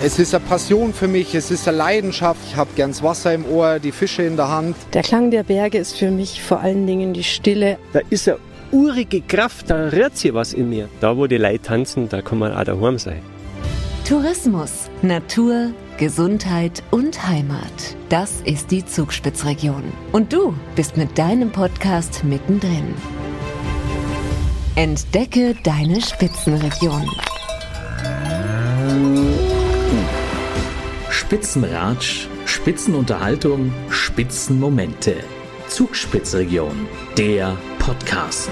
Es ist eine Passion für mich, es ist eine Leidenschaft. Ich habe gern das Wasser im Ohr, die Fische in der Hand. Der Klang der Berge ist für mich vor allen Dingen die Stille. Da ist eine urige Kraft, da rührt sich was in mir. Da, wo die Leute tanzen, da kann man auch daheim sein. Tourismus, Natur, Gesundheit und Heimat. Das ist die Zugspitzregion. Und du bist mit deinem Podcast mittendrin. Entdecke deine Spitzenregion. Spitzenratsch, Spitzenunterhaltung, Spitzenmomente. Zugspitzregion, der Podcast.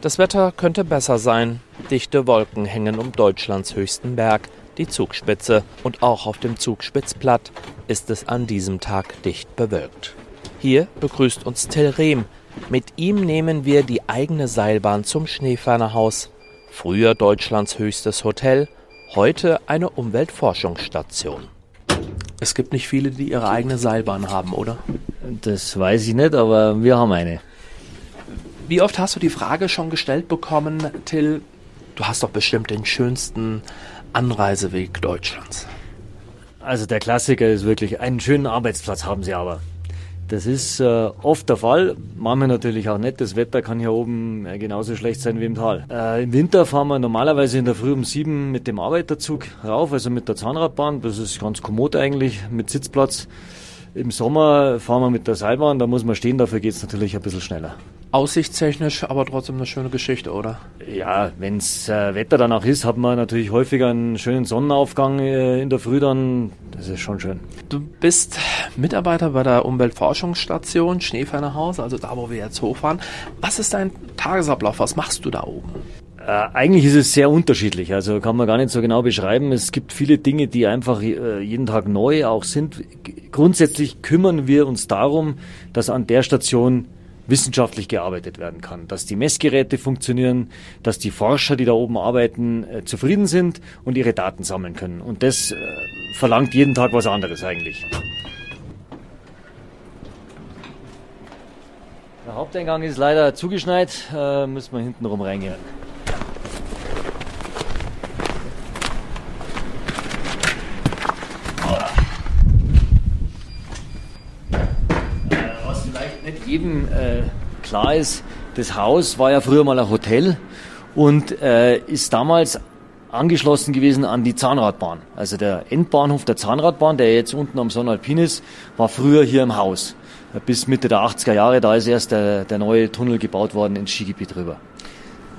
Das Wetter könnte besser sein. Dichte Wolken hängen um Deutschlands höchsten Berg, die Zugspitze. Und auch auf dem Zugspitzplatt ist es an diesem Tag dicht bewölkt. Hier begrüßt uns Till Rehm. Mit ihm nehmen wir die eigene Seilbahn zum Schneefernerhaus. Früher Deutschlands höchstes Hotel, heute eine Umweltforschungsstation. Es gibt nicht viele, die ihre eigene Seilbahn haben, oder? Das weiß ich nicht, aber wir haben eine. Wie oft hast du die Frage schon gestellt bekommen, Till, du hast doch bestimmt den schönsten Anreiseweg Deutschlands. Also der Klassiker ist wirklich, einen schönen Arbeitsplatz haben sie aber. Das ist äh, oft der Fall, manchmal natürlich auch nicht. Das Wetter kann hier oben äh, genauso schlecht sein wie im Tal. Äh, Im Winter fahren wir normalerweise in der Früh um sieben mit dem Arbeiterzug rauf, also mit der Zahnradbahn. Das ist ganz kommod eigentlich, mit Sitzplatz. Im Sommer fahren wir mit der Seilbahn, da muss man stehen, dafür geht's natürlich ein bisschen schneller. Aussichtstechnisch aber trotzdem eine schöne Geschichte, oder? Ja, wenn's äh, Wetter danach ist, hat man natürlich häufiger einen schönen Sonnenaufgang äh, in der Früh dann. Das ist schon schön. Du bist Mitarbeiter bei der Umweltforschungsstation Schneefernerhaus, also da, wo wir jetzt hochfahren. Was ist dein Tagesablauf? Was machst du da oben? Äh, eigentlich ist es sehr unterschiedlich, also kann man gar nicht so genau beschreiben. Es gibt viele Dinge, die einfach äh, jeden Tag neu auch sind. Grundsätzlich kümmern wir uns darum, dass an der Station wissenschaftlich gearbeitet werden kann, dass die Messgeräte funktionieren, dass die Forscher, die da oben arbeiten, äh, zufrieden sind und ihre Daten sammeln können. Und das äh, verlangt jeden Tag was anderes eigentlich. Der Haupteingang ist leider zugeschneit, äh, müssen wir hinten rum reingehen. Was vielleicht nicht jedem äh, klar ist, das Haus war ja früher mal ein Hotel und äh, ist damals angeschlossen gewesen an die Zahnradbahn. Also der Endbahnhof der Zahnradbahn, der jetzt unten am Sonnalpin ist, war früher hier im Haus. Bis Mitte der 80er Jahre, da ist erst der, der neue Tunnel gebaut worden ins Skigebiet rüber.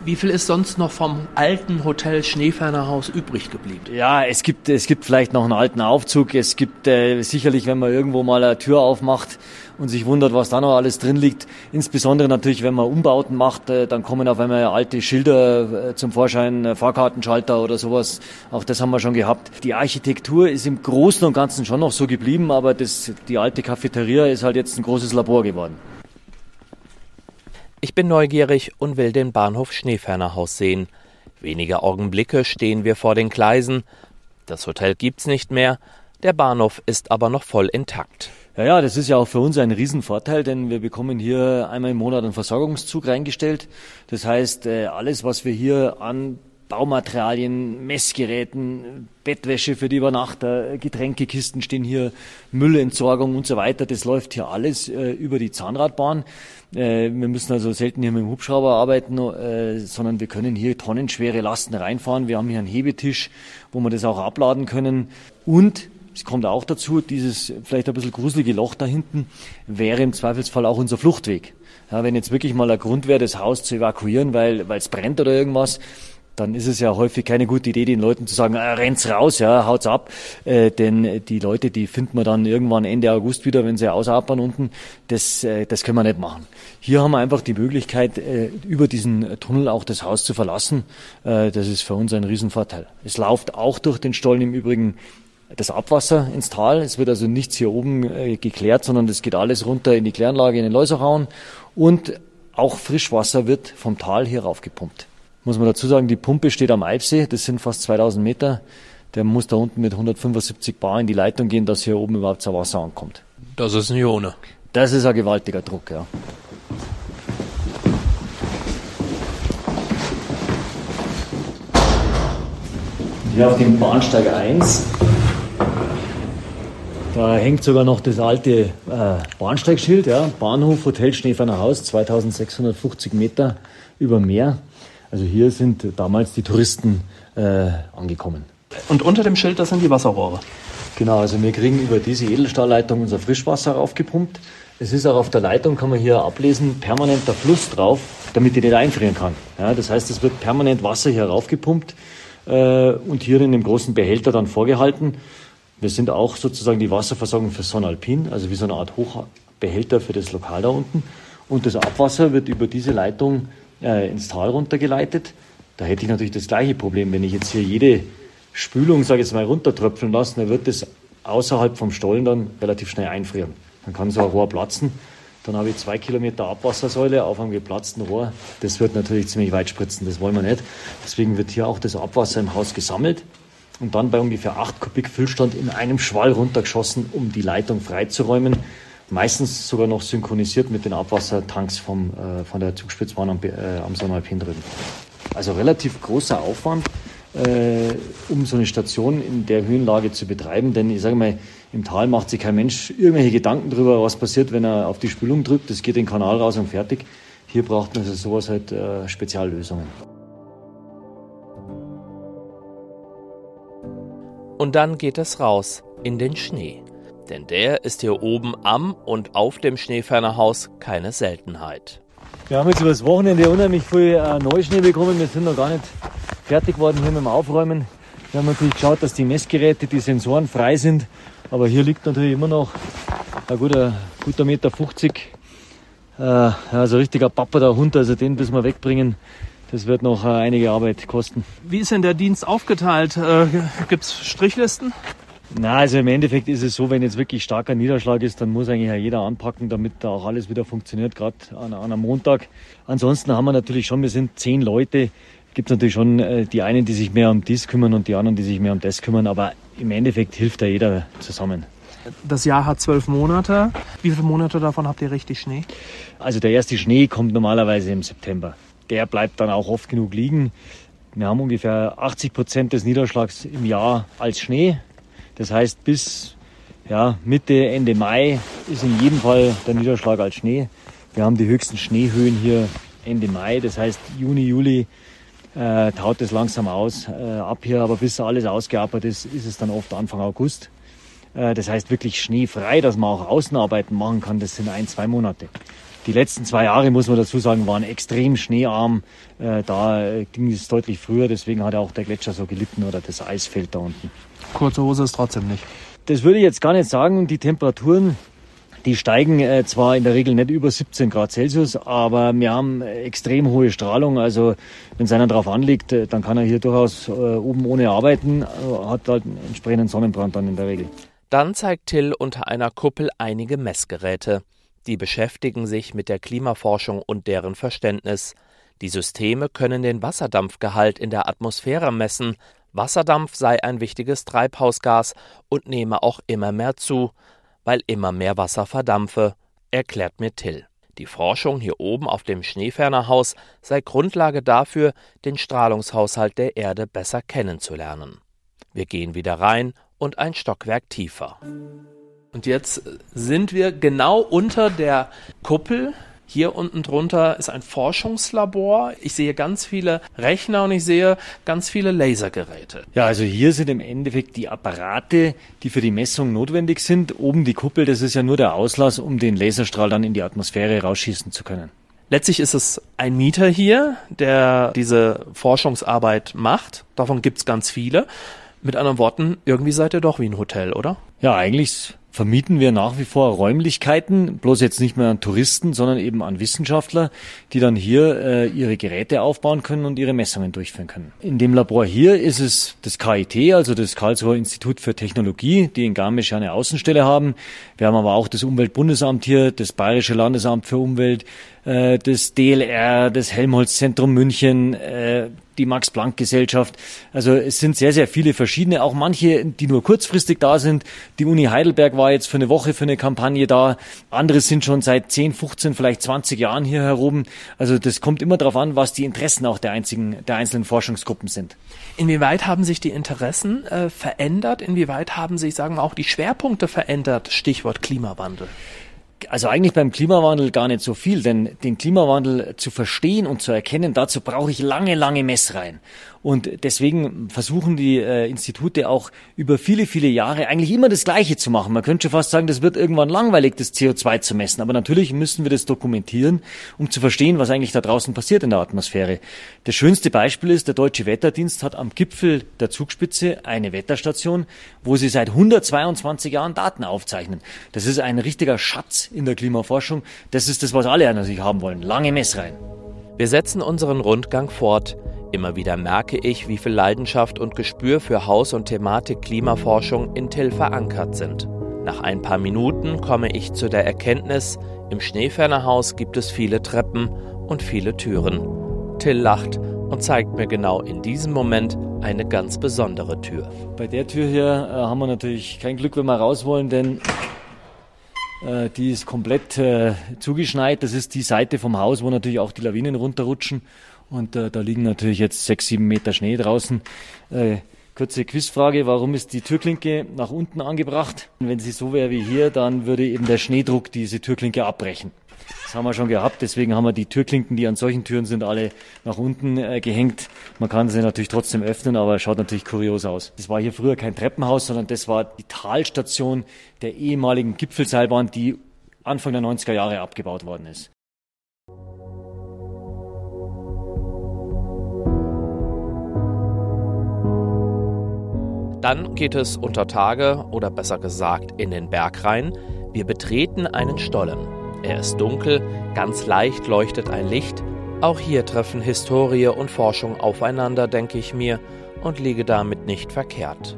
Wie viel ist sonst noch vom alten Hotel Schneefernerhaus übrig geblieben? Ja, es gibt, es gibt vielleicht noch einen alten Aufzug. Es gibt äh, sicherlich, wenn man irgendwo mal eine Tür aufmacht und sich wundert, was da noch alles drin liegt. Insbesondere natürlich, wenn man Umbauten macht, äh, dann kommen auf einmal alte Schilder äh, zum Vorschein, äh, Fahrkartenschalter oder sowas. Auch das haben wir schon gehabt. Die Architektur ist im Großen und Ganzen schon noch so geblieben, aber das, die alte Cafeteria ist halt jetzt ein großes Labor geworden. Ich bin neugierig und will den Bahnhof Schneefernerhaus sehen. Wenige Augenblicke stehen wir vor den Gleisen. Das Hotel gibt's nicht mehr, der Bahnhof ist aber noch voll intakt. Ja, ja, das ist ja auch für uns ein Riesenvorteil, denn wir bekommen hier einmal im Monat einen Versorgungszug reingestellt. Das heißt, äh, alles, was wir hier an Baumaterialien, Messgeräten, Bettwäsche für die Übernachter, Getränkekisten stehen hier, Müllentsorgung und so weiter. Das läuft hier alles äh, über die Zahnradbahn. Äh, wir müssen also selten hier mit dem Hubschrauber arbeiten, äh, sondern wir können hier tonnenschwere Lasten reinfahren. Wir haben hier einen Hebetisch, wo wir das auch abladen können. Und es kommt auch dazu, dieses vielleicht ein bisschen gruselige Loch da hinten wäre im Zweifelsfall auch unser Fluchtweg. Ja, wenn jetzt wirklich mal ein Grund wäre, das Haus zu evakuieren, weil weil es brennt oder irgendwas, dann ist es ja häufig keine gute Idee, den Leuten zu sagen, äh, rennt's raus, ja, haut's ab. Äh, denn die Leute, die finden wir dann irgendwann Ende August wieder, wenn sie ausatmen unten. Das, äh, das können wir nicht machen. Hier haben wir einfach die Möglichkeit, äh, über diesen Tunnel auch das Haus zu verlassen. Äh, das ist für uns ein Riesenvorteil. Es läuft auch durch den Stollen im Übrigen das Abwasser ins Tal. Es wird also nichts hier oben äh, geklärt, sondern es geht alles runter in die Kläranlage in den Läuserrauen. Und auch Frischwasser wird vom Tal hier raufgepumpt muss man dazu sagen, die Pumpe steht am Alpsee, das sind fast 2000 Meter. Der muss da unten mit 175 Bar in die Leitung gehen, dass hier oben überhaupt das Wasser ankommt. Das ist nicht ohne. Das ist ein gewaltiger Druck, ja. Hier auf dem Bahnsteig 1, da hängt sogar noch das alte äh, Bahnsteigschild, ja, Bahnhof Hotel Schneeferner Haus, 2650 Meter über Meer. Also hier sind damals die Touristen äh, angekommen. Und unter dem Schild, das sind die Wasserrohre. Genau, also wir kriegen über diese Edelstahlleitung unser Frischwasser raufgepumpt. Es ist auch auf der Leitung, kann man hier ablesen, permanenter Fluss drauf, damit die nicht einfrieren kann. Ja, das heißt, es wird permanent Wasser hier raufgepumpt äh, und hier in dem großen Behälter dann vorgehalten. Wir sind auch sozusagen die Wasserversorgung für Sonalpin, also wie so eine Art Hochbehälter für das Lokal da unten. Und das Abwasser wird über diese Leitung äh, ins Tal runtergeleitet. Da hätte ich natürlich das gleiche Problem, wenn ich jetzt hier jede Spülung, sage ich jetzt mal, runtertröpfeln lasse, dann wird das außerhalb vom Stollen dann relativ schnell einfrieren. Dann kann so ein Rohr platzen. Dann habe ich zwei Kilometer Abwassersäule auf einem geplatzten Rohr. Das wird natürlich ziemlich weit spritzen, das wollen wir nicht. Deswegen wird hier auch das Abwasser im Haus gesammelt und dann bei ungefähr 8 Kubik Füllstand in einem Schwall runtergeschossen, um die Leitung freizuräumen. Meistens sogar noch synchronisiert mit den Abwassertanks vom, äh, von der Zugspitzbahn am, äh, am Sonnenalpin drüben. Also relativ großer Aufwand, äh, um so eine Station in der Höhenlage zu betreiben. Denn ich sage mal, im Tal macht sich kein Mensch irgendwelche Gedanken darüber, was passiert, wenn er auf die Spülung drückt. Das geht in den Kanal raus und fertig. Hier braucht man also sowas halt äh, Speziallösungen. Und dann geht es raus in den Schnee. Denn der ist hier oben am und auf dem Schneefernerhaus keine Seltenheit. Wir haben jetzt über das Wochenende unheimlich viel äh, Neuschnee bekommen. Wir sind noch gar nicht fertig geworden hier mit dem Aufräumen. Wir haben natürlich geschaut, dass die Messgeräte, die Sensoren frei sind. Aber hier liegt natürlich immer noch ein guter, guter Meter 50. Äh, also richtiger Papa der Hund, also den müssen wir wegbringen. Das wird noch äh, einige Arbeit kosten. Wie ist denn der Dienst aufgeteilt? Äh, Gibt es Strichlisten? Na, also im Endeffekt ist es so, wenn jetzt wirklich starker Niederschlag ist, dann muss eigentlich ja jeder anpacken, damit da auch alles wieder funktioniert, gerade an, an, einem Montag. Ansonsten haben wir natürlich schon, wir sind zehn Leute, gibt es natürlich schon äh, die einen, die sich mehr um dies kümmern und die anderen, die sich mehr um das kümmern, aber im Endeffekt hilft da jeder zusammen. Das Jahr hat zwölf Monate. Wie viele Monate davon habt ihr richtig Schnee? Also der erste Schnee kommt normalerweise im September. Der bleibt dann auch oft genug liegen. Wir haben ungefähr 80 Prozent des Niederschlags im Jahr als Schnee. Das heißt, bis ja, Mitte, Ende Mai ist in jedem Fall der Niederschlag als Schnee. Wir haben die höchsten Schneehöhen hier Ende Mai. Das heißt, Juni, Juli äh, taut es langsam aus äh, ab hier, aber bis alles ausgearbeitet ist, ist es dann oft Anfang August. Äh, das heißt wirklich schneefrei, dass man auch Außenarbeiten machen kann, das sind ein, zwei Monate. Die letzten zwei Jahre, muss man dazu sagen, waren extrem schneearm. Äh, da äh, ging es deutlich früher, deswegen hat auch der Gletscher so gelitten oder das Eisfeld da unten. Kurze Hose ist trotzdem nicht. Das würde ich jetzt gar nicht sagen. Die Temperaturen die steigen äh, zwar in der Regel nicht über 17 Grad Celsius, aber wir haben extrem hohe Strahlung. Also wenn es einer drauf anliegt, dann kann er hier durchaus äh, oben ohne arbeiten, hat halt einen entsprechenden Sonnenbrand dann in der Regel. Dann zeigt Till unter einer Kuppel einige Messgeräte. Die beschäftigen sich mit der Klimaforschung und deren Verständnis. Die Systeme können den Wasserdampfgehalt in der Atmosphäre messen. Wasserdampf sei ein wichtiges Treibhausgas und nehme auch immer mehr zu weil immer mehr Wasser verdampfe, erklärt mir Till. Die Forschung hier oben auf dem Schneefernerhaus sei Grundlage dafür, den Strahlungshaushalt der Erde besser kennenzulernen. Wir gehen wieder rein und ein Stockwerk tiefer. Und jetzt sind wir genau unter der Kuppel hier unten drunter ist ein Forschungslabor. Ich sehe ganz viele Rechner und ich sehe ganz viele Lasergeräte. Ja, also hier sind im Endeffekt die Apparate, die für die Messung notwendig sind. Oben die Kuppel, das ist ja nur der Auslass, um den Laserstrahl dann in die Atmosphäre rausschießen zu können. Letztlich ist es ein Mieter hier, der diese Forschungsarbeit macht. Davon gibt es ganz viele. Mit anderen Worten, irgendwie seid ihr doch wie ein Hotel, oder? Ja, eigentlich vermieten wir nach wie vor Räumlichkeiten, bloß jetzt nicht mehr an Touristen, sondern eben an Wissenschaftler, die dann hier äh, ihre Geräte aufbauen können und ihre Messungen durchführen können. In dem Labor hier ist es das KIT, also das Karlsruher Institut für Technologie, die in Garmisch eine Außenstelle haben. Wir haben aber auch das Umweltbundesamt hier, das Bayerische Landesamt für Umwelt, äh, das DLR, das Helmholtz-Zentrum München, äh, die Max-Planck-Gesellschaft. Also es sind sehr, sehr viele verschiedene, auch manche, die nur kurzfristig da sind. Die Uni Heidelberg war jetzt für eine Woche für eine Kampagne da. Andere sind schon seit 10, 15, vielleicht 20 Jahren hier herum. Also das kommt immer darauf an, was die Interessen auch der, einzigen, der einzelnen Forschungsgruppen sind. Inwieweit haben sich die Interessen äh, verändert? Inwieweit haben sich, sagen wir, auch die Schwerpunkte verändert? Stichwort Klimawandel. Also eigentlich beim Klimawandel gar nicht so viel, denn den Klimawandel zu verstehen und zu erkennen, dazu brauche ich lange, lange Messreihen. Und deswegen versuchen die äh, Institute auch über viele, viele Jahre eigentlich immer das Gleiche zu machen. Man könnte schon fast sagen, das wird irgendwann langweilig, das CO2 zu messen. Aber natürlich müssen wir das dokumentieren, um zu verstehen, was eigentlich da draußen passiert in der Atmosphäre. Das schönste Beispiel ist, der Deutsche Wetterdienst hat am Gipfel der Zugspitze eine Wetterstation, wo sie seit 122 Jahren Daten aufzeichnen. Das ist ein richtiger Schatz in der Klimaforschung. Das ist das, was alle an sich haben wollen. Lange Messreihen. Wir setzen unseren Rundgang fort. Immer wieder merke ich, wie viel Leidenschaft und Gespür für Haus- und Thematik Klimaforschung in Till verankert sind. Nach ein paar Minuten komme ich zu der Erkenntnis, im Schneefernerhaus gibt es viele Treppen und viele Türen. Till lacht und zeigt mir genau in diesem Moment eine ganz besondere Tür. Bei der Tür hier äh, haben wir natürlich kein Glück, wenn wir raus wollen, denn die ist komplett äh, zugeschneit. Das ist die Seite vom Haus, wo natürlich auch die Lawinen runterrutschen. Und äh, da liegen natürlich jetzt sechs, sieben Meter Schnee draußen. Äh, kurze Quizfrage, warum ist die Türklinke nach unten angebracht? Wenn sie so wäre wie hier, dann würde eben der Schneedruck diese Türklinke abbrechen. Das haben wir schon gehabt, deswegen haben wir die Türklinken, die an solchen Türen sind, alle nach unten äh, gehängt. Man kann sie natürlich trotzdem öffnen, aber schaut natürlich kurios aus. Das war hier früher kein Treppenhaus, sondern das war die Talstation der ehemaligen Gipfelseilbahn, die Anfang der 90er Jahre abgebaut worden ist. Dann geht es unter Tage oder besser gesagt in den Berg rein. Wir betreten einen Stollen. Er ist dunkel, ganz leicht leuchtet ein Licht. Auch hier treffen Historie und Forschung aufeinander, denke ich mir, und liege damit nicht verkehrt.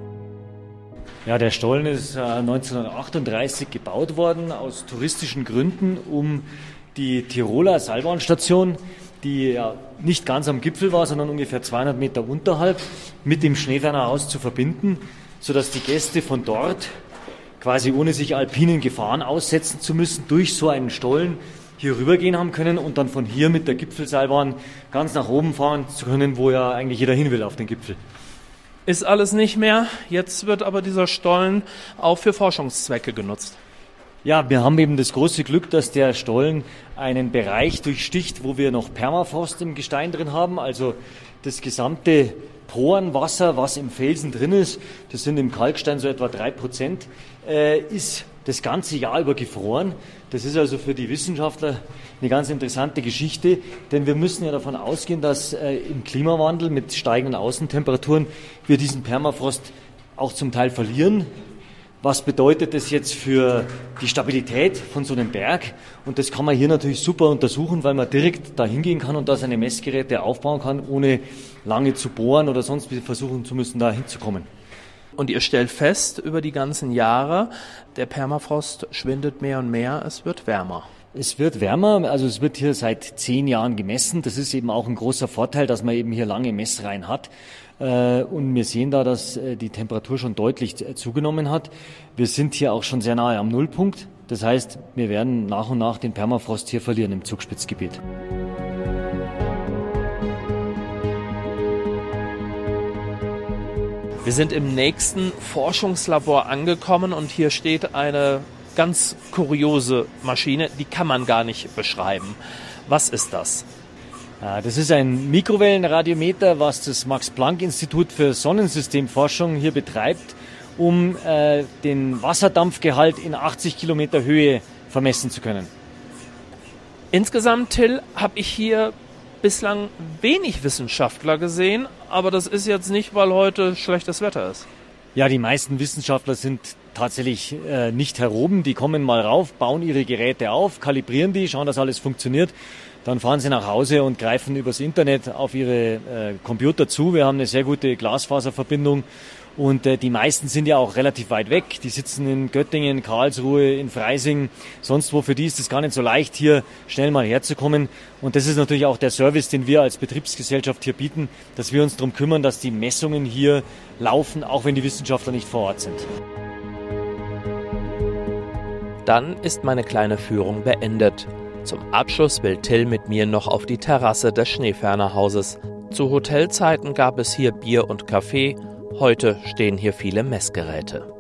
Ja, der Stollen ist 1938 äh, gebaut worden aus touristischen Gründen, um die Tiroler Seilbahnstation die ja nicht ganz am Gipfel war, sondern ungefähr 200 Meter unterhalb, mit dem Schneefernerhaus zu verbinden, sodass die Gäste von dort quasi ohne sich alpinen Gefahren aussetzen zu müssen, durch so einen Stollen hier rübergehen haben können und dann von hier mit der Gipfelseilbahn ganz nach oben fahren zu können, wo ja eigentlich jeder hin will auf den Gipfel. Ist alles nicht mehr. Jetzt wird aber dieser Stollen auch für Forschungszwecke genutzt. Ja, wir haben eben das große Glück, dass der Stollen einen Bereich durchsticht, wo wir noch Permafrost im Gestein drin haben, also das gesamte Porenwasser, was im Felsen drin ist, das sind im Kalkstein so etwa drei Prozent, äh, ist das ganze Jahr über gefroren. Das ist also für die Wissenschaftler eine ganz interessante Geschichte, denn wir müssen ja davon ausgehen, dass äh, im Klimawandel mit steigenden Außentemperaturen wir diesen Permafrost auch zum Teil verlieren was bedeutet das jetzt für die Stabilität von so einem Berg. Und das kann man hier natürlich super untersuchen, weil man direkt da hingehen kann und da seine Messgeräte aufbauen kann, ohne lange zu bohren oder sonst versuchen zu müssen, da hinzukommen. Und ihr stellt fest, über die ganzen Jahre, der Permafrost schwindet mehr und mehr, es wird wärmer. Es wird wärmer, also es wird hier seit zehn Jahren gemessen. Das ist eben auch ein großer Vorteil, dass man eben hier lange Messreihen hat. Äh, und wir sehen da, dass äh, die Temperatur schon deutlich äh, zugenommen hat. Wir sind hier auch schon sehr nahe am Nullpunkt. Das heißt, wir werden nach und nach den Permafrost hier verlieren im Zugspitzgebiet. Wir sind im nächsten Forschungslabor angekommen und hier steht eine ganz kuriose Maschine, die kann man gar nicht beschreiben. Was ist das? Ah, das ist ein Mikrowellenradiometer, was das Max-Planck-Institut für Sonnensystemforschung hier betreibt, um äh, den Wasserdampfgehalt in 80 Kilometer Höhe vermessen zu können. Insgesamt, Till, habe ich hier bislang wenig Wissenschaftler gesehen, aber das ist jetzt nicht, weil heute schlechtes Wetter ist. Ja, die meisten Wissenschaftler sind tatsächlich äh, nicht heroben. Die kommen mal rauf, bauen ihre Geräte auf, kalibrieren die, schauen, dass alles funktioniert dann fahren sie nach Hause und greifen übers Internet auf ihre äh, Computer zu. Wir haben eine sehr gute Glasfaserverbindung Und äh, die meisten sind ja auch relativ weit weg. Die sitzen in Göttingen, Karlsruhe, in Freising, sonst wo. Für die ist es gar nicht so leicht, hier schnell mal herzukommen. Und das ist natürlich auch der Service, den wir als Betriebsgesellschaft hier bieten, dass wir uns darum kümmern, dass die Messungen hier laufen, auch wenn die Wissenschaftler nicht vor Ort sind. Dann ist meine kleine Führung beendet. Zum Abschluss will Till mit mir noch auf die Terrasse des Schneefernerhauses. Zu Hotelzeiten gab es hier Bier und Kaffee, heute stehen hier viele Messgeräte.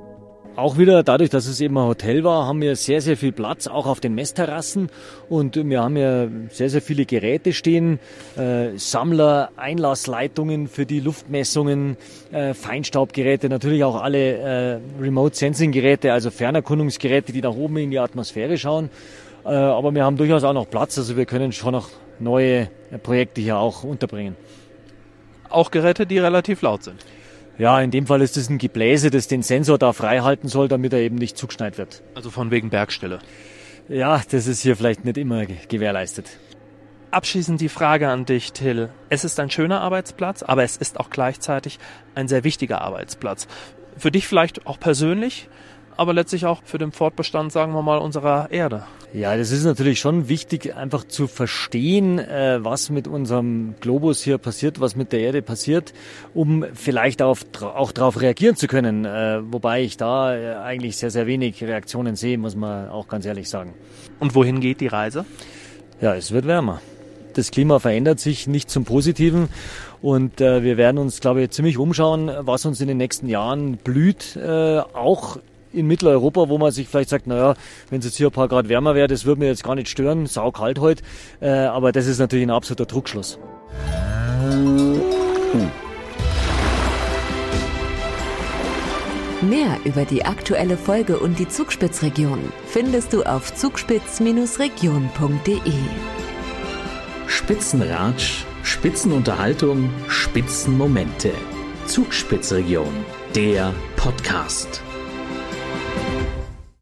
Auch wieder dadurch, dass es eben ein Hotel war, haben wir sehr, sehr viel Platz, auch auf den Messterrassen. Und wir haben ja sehr, sehr viele Geräte stehen. Äh, Sammler, Einlassleitungen für die Luftmessungen, äh, Feinstaubgeräte, natürlich auch alle äh, Remote Sensing Geräte, also Fernerkundungsgeräte, die nach oben in die Atmosphäre schauen. Äh, aber wir haben durchaus auch noch Platz, also wir können schon noch neue Projekte hier auch unterbringen. Auch Geräte, die relativ laut sind. Ja, in dem Fall ist es ein Gebläse, das den Sensor da frei halten soll, damit er eben nicht zugeschneit wird. Also von wegen Bergstelle. Ja, das ist hier vielleicht nicht immer gewährleistet. Abschließend die Frage an dich, Till. Es ist ein schöner Arbeitsplatz, aber es ist auch gleichzeitig ein sehr wichtiger Arbeitsplatz. Für dich vielleicht auch persönlich, aber letztlich auch für den Fortbestand, sagen wir mal, unserer Erde. Ja, das ist natürlich schon wichtig, einfach zu verstehen, äh, was mit unserem Globus hier passiert, was mit der Erde passiert, um vielleicht auf, auch darauf reagieren zu können. Äh, wobei ich da äh, eigentlich sehr, sehr wenig Reaktionen sehe, muss man auch ganz ehrlich sagen. Und wohin geht die Reise? Ja, es wird wärmer. Das Klima verändert sich nicht zum Positiven und äh, wir werden uns, glaube ich, ziemlich umschauen, was uns in den nächsten Jahren blüht, äh, auch in Mitteleuropa, wo man sich vielleicht sagt, naja, wenn es jetzt hier ein paar Grad wärmer wäre, das würde mir jetzt gar nicht stören, saukalt heute. Äh, aber das ist natürlich ein absoluter Druckschluss. Mehr über die aktuelle Folge und die Zugspitzregion findest du auf zugspitz-region.de. Spitzenratsch, Spitzenunterhaltung, Spitzenmomente. Zugspitzregion, der Podcast.